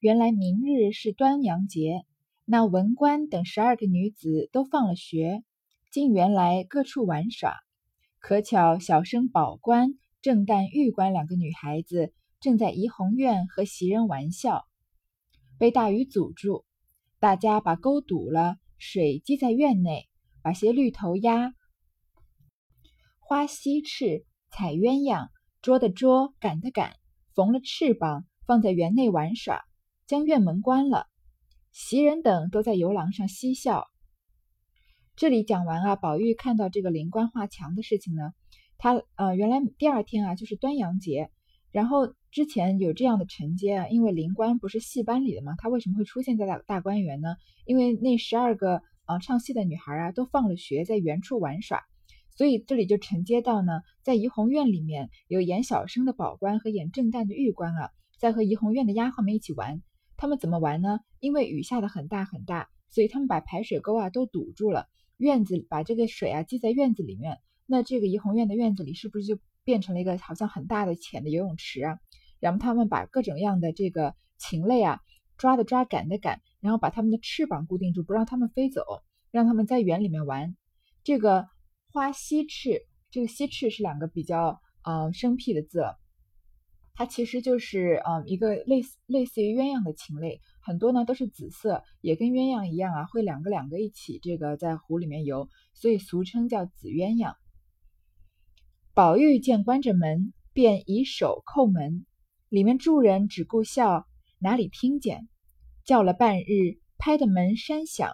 原来明日是端阳节，那文官等十二个女子都放了学，进园来各处玩耍。可巧小生宝官、正旦玉官两个女孩子正在怡红院和袭人玩笑，被大雨阻住，大家把沟堵了，水积在院内，把些绿头鸭、花溪翅、彩鸳鸯捉的捉、赶的赶，缝了翅膀，放在园内玩耍，将院门关了。袭人等都在游廊上嬉笑。这里讲完啊，宝玉看到这个灵官画墙的事情呢，他呃原来第二天啊就是端阳节，然后之前有这样的承接啊，因为灵官不是戏班里的嘛，他为什么会出现在大大观园呢？因为那十二个啊唱戏的女孩啊都放了学，在原处玩耍，所以这里就承接到呢，在怡红院里面有演小生的宝官和演正旦的玉官啊，在和怡红院的丫鬟们一起玩，他们怎么玩呢？因为雨下的很大很大，所以他们把排水沟啊都堵住了。院子把这个水啊积在院子里面，那这个怡红院的院子里是不是就变成了一个好像很大的浅的游泳池啊？然后他们把各种样的这个禽类啊抓的抓赶的赶，然后把它们的翅膀固定住，不让它们飞走，让他们在园里面玩。这个花溪翅，这个溪翅是两个比较呃生僻的字，它其实就是嗯一个类似类似于鸳鸯的禽类。很多呢都是紫色，也跟鸳鸯一样啊，会两个两个一起这个在湖里面游，所以俗称叫紫鸳鸯。宝玉见关着门，便以手叩门，里面住人只顾笑，哪里听见？叫了半日，拍的门山响，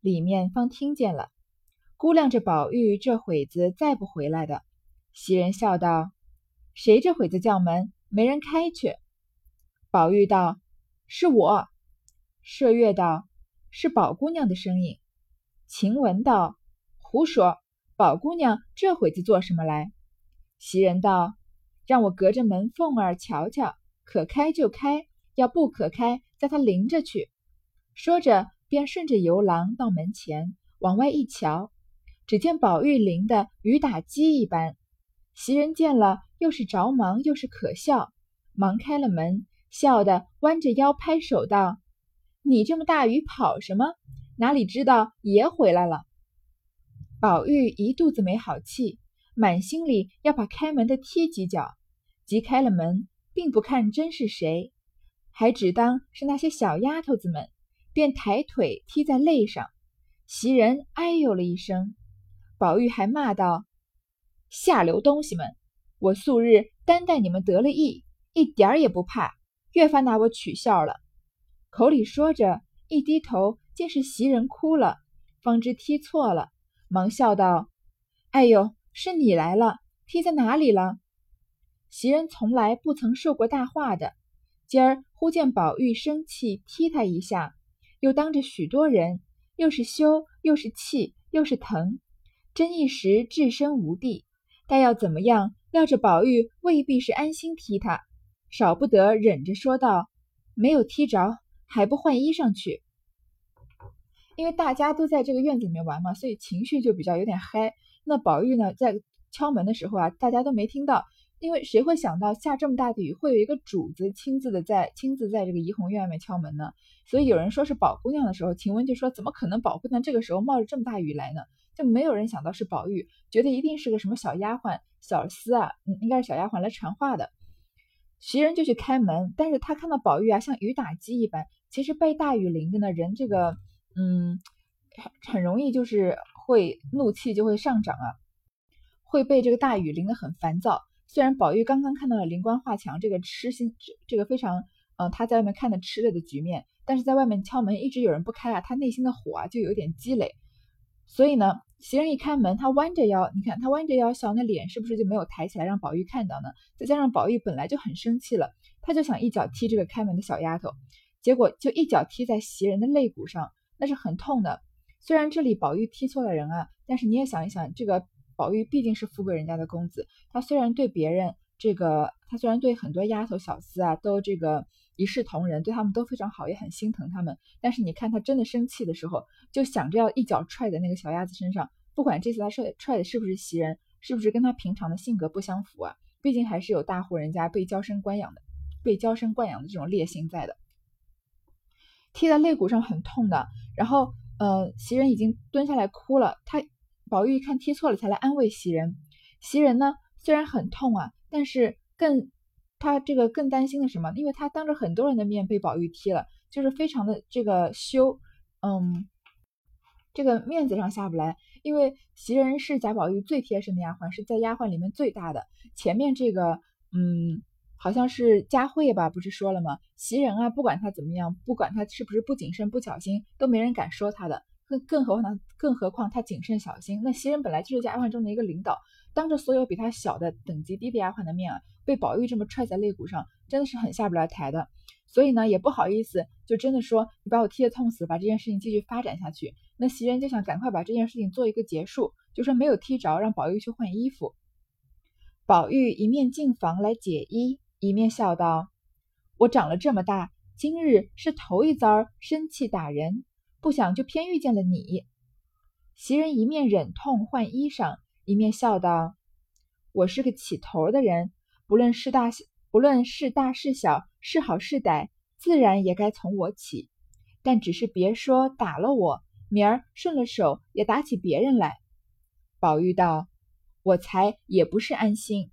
里面方听见了。估量着宝玉这会子再不回来的，袭人笑道：“谁这会子叫门？没人开去。”宝玉道：“是我。”麝月道：“是宝姑娘的声音。”晴雯道：“胡说！宝姑娘这会子做什么来？”袭人道：“让我隔着门缝儿瞧瞧，可开就开，要不可开，叫她淋着去。”说着，便顺着游廊到门前，往外一瞧，只见宝玉淋的雨打鸡一般。袭人见了，又是着忙又是可笑，忙开了门，笑得弯着腰拍手道。你这么大雨跑什么？哪里知道爷回来了？宝玉一肚子没好气，满心里要把开门的踢几脚，急开了门，并不看真是谁，还只当是那些小丫头子们，便抬腿踢在肋上。袭人哎呦了一声，宝玉还骂道：“下流东西们！我素日单待你们得了意，一点儿也不怕，越发拿我取笑了。”口里说着，一低头，见是袭人哭了，方知踢错了，忙笑道：“哎呦，是你来了，踢在哪里了？”袭人从来不曾受过大话的，今儿忽见宝玉生气，踢他一下，又当着许多人，又是羞，又是气，又是疼，真一时置身无地，但要怎么样？料着宝玉未必是安心踢他，少不得忍着说道：“没有踢着。”还不换衣裳去，因为大家都在这个院子里面玩嘛，所以情绪就比较有点嗨。那宝玉呢，在敲门的时候啊，大家都没听到，因为谁会想到下这么大的雨，会有一个主子亲自的在亲自在这个怡红院外面敲门呢？所以有人说是宝姑娘的时候，晴雯就说怎么可能宝姑娘这个时候冒着这么大雨来呢？就没有人想到是宝玉，觉得一定是个什么小丫鬟、小厮啊，嗯，应该是小丫鬟来传话的。袭人就去开门，但是他看到宝玉啊，像雨打鸡一般。其实被大雨淋的呢，人这个，嗯，很很容易就是会怒气就会上涨啊，会被这个大雨淋得很烦躁。虽然宝玉刚刚看到了灵官画墙这个痴心，这个非常，呃，他在外面看的吃了的局面，但是在外面敲门一直有人不开啊，他内心的火啊就有点积累。所以呢，袭人一开门，他弯着腰，你看他弯着腰笑，那脸是不是就没有抬起来让宝玉看到呢？再加上宝玉本来就很生气了，他就想一脚踢这个开门的小丫头。结果就一脚踢在袭人的肋骨上，那是很痛的。虽然这里宝玉踢错了人啊，但是你也想一想，这个宝玉毕竟是富贵人家的公子，他虽然对别人这个，他虽然对很多丫头小厮啊都这个一视同仁，对他们都非常好，也很心疼他们。但是你看他真的生气的时候，就想着要一脚踹在那个小丫子身上。不管这次他踹踹的是不是袭人，是不是跟他平常的性格不相符啊？毕竟还是有大户人家被娇生惯养的，被娇生惯养的这种烈性在的。踢在肋骨上很痛的。然后呃，袭人已经蹲下来哭了。他宝玉一看踢错了，才来安慰袭人。袭人呢，虽然很痛啊，但是更他这个更担心的什么？因为他当着很多人的面被宝玉踢了，就是非常的这个羞，嗯，这个面子上下不来。因为袭人是贾宝玉最贴身的丫鬟，是在丫鬟里面最大的。前面这个，嗯，好像是佳慧吧，不是说了吗？袭人啊，不管她怎么样，不管她是不是不谨慎、不小心，都没人敢说她的。更更何况呢，更何况他谨慎小心。那袭人本来就是丫鬟中的一个领导，当着所有比他小的等级低的丫鬟的面啊，被宝玉这么踹在肋骨上，真的是很下不来台的。所以呢，也不好意思，就真的说你把我踢得痛死，把这件事情继续发展下去。那袭人就想赶快把这件事情做一个结束，就说没有踢着，让宝玉去换衣服。宝玉一面进房来解衣，一面笑道：“我长了这么大，今日是头一遭生气打人，不想就偏遇见了你。”袭人一面忍痛换衣裳，一面笑道：“我是个起头的人，不论是大不论是大是小，是好是歹，自然也该从我起。但只是别说打了我。”明儿顺了手也打起别人来。宝玉道：“我才也不是安心。”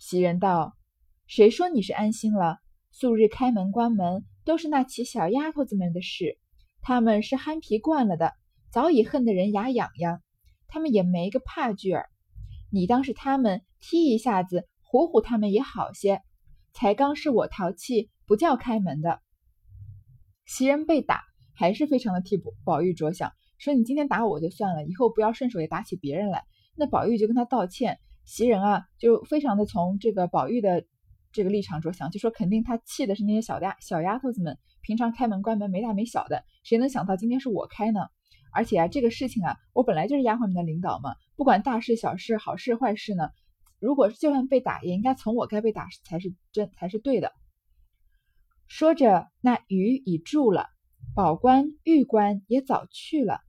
袭人道：“谁说你是安心了？素日开门关门都是那起小丫头子们的事，他们是憨皮惯了的，早已恨得人牙痒痒。他们也没个怕句儿。你当是他们踢一下子，唬唬他们也好些。才刚是我淘气，不叫开门的。”袭人被打。还是非常的替宝宝玉着想，说你今天打我就算了，以后不要顺手也打起别人来。那宝玉就跟他道歉，袭人啊就非常的从这个宝玉的这个立场着想，就说肯定他气的是那些小丫小丫头子们，平常开门关门没大没小的，谁能想到今天是我开呢？而且啊这个事情啊，我本来就是丫鬟们的领导嘛，不管大事小事好事坏事呢，如果就算被打，也应该从我该被打才是真才是对的。说着，那雨已住了。宝官、玉官也早去了，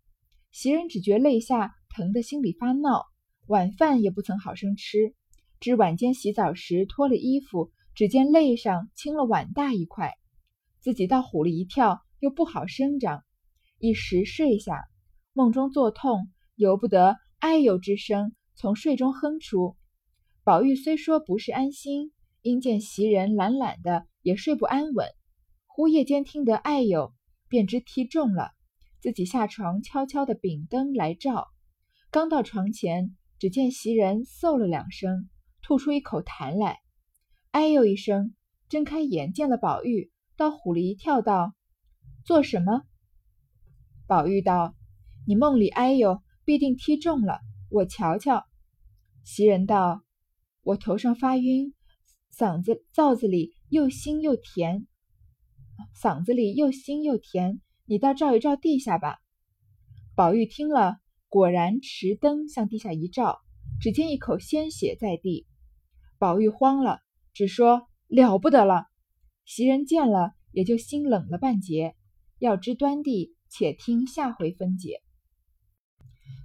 袭人只觉肋下疼得心里发闹，晚饭也不曾好生吃。至晚间洗澡时脱了衣服，只见肋上青了碗大一块，自己倒唬了一跳，又不好生长，一时睡下，梦中作痛，由不得哎呦之声从睡中哼出。宝玉虽说不是安心，因见袭人懒懒的，也睡不安稳，忽夜间听得哎呦。便知踢中了，自己下床悄悄的秉灯来照，刚到床前，只见袭人嗽了两声，吐出一口痰来，哎呦一声，睁开眼见了宝玉，倒唬了一跳，道：“做什么？”宝玉道：“你梦里哎呦，必定踢中了，我瞧瞧。”袭人道：“我头上发晕，嗓子灶子里又腥又甜。”嗓子里又腥又甜，你倒照一照地下吧。宝玉听了，果然持灯向地下一照，只见一口鲜血在地。宝玉慌了，只说了不得了。袭人见了，也就心冷了半截。要知端地，且听下回分解。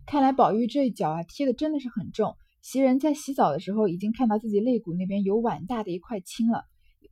看来宝玉这一脚啊，踢的真的是很重。袭人在洗澡的时候，已经看到自己肋骨那边有碗大的一块青了。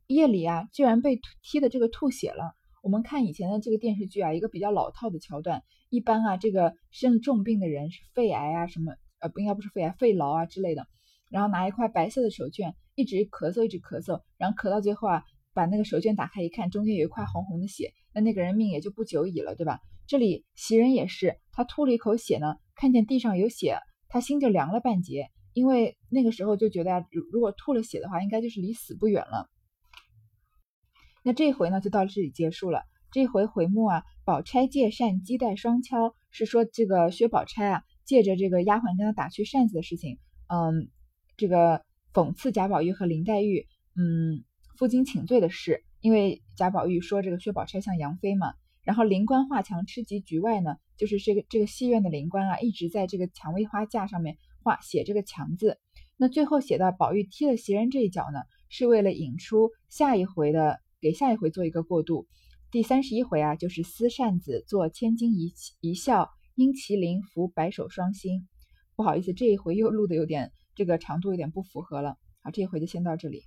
夜里啊，居然被踢的这个吐血了。我们看以前的这个电视剧啊，一个比较老套的桥段，一般啊，这个生重病的人是肺癌啊什么，呃，不应该不是肺癌，肺痨啊之类的，然后拿一块白色的手绢，一直咳嗽，一直咳嗽，然后咳到最后啊，把那个手绢打开一看，中间有一块红红的血，那那个人命也就不久矣了，对吧？这里袭人也是，他吐了一口血呢，看见地上有血，他心就凉了半截，因为那个时候就觉得，如如果吐了血的话，应该就是离死不远了。那这回呢，就到这里结束了。这回回目啊，宝钗借扇击带双敲，是说这个薛宝钗啊，借着这个丫鬟跟她打去扇子的事情，嗯，这个讽刺贾宝玉和林黛玉，嗯，负荆请罪的事。因为贾宝玉说这个薛宝钗像杨妃嘛，然后灵官画墙吃及局外呢，就是这个这个戏院的灵官啊，一直在这个蔷薇花架上面画写这个墙字。那最后写到宝玉踢了袭人这一脚呢，是为了引出下一回的。给下一回做一个过渡，第三十一回啊，就是撕扇子做千金一一笑，因麒麟伏白首双星。不好意思，这一回又录的有点这个长度有点不符合了。好，这一回就先到这里。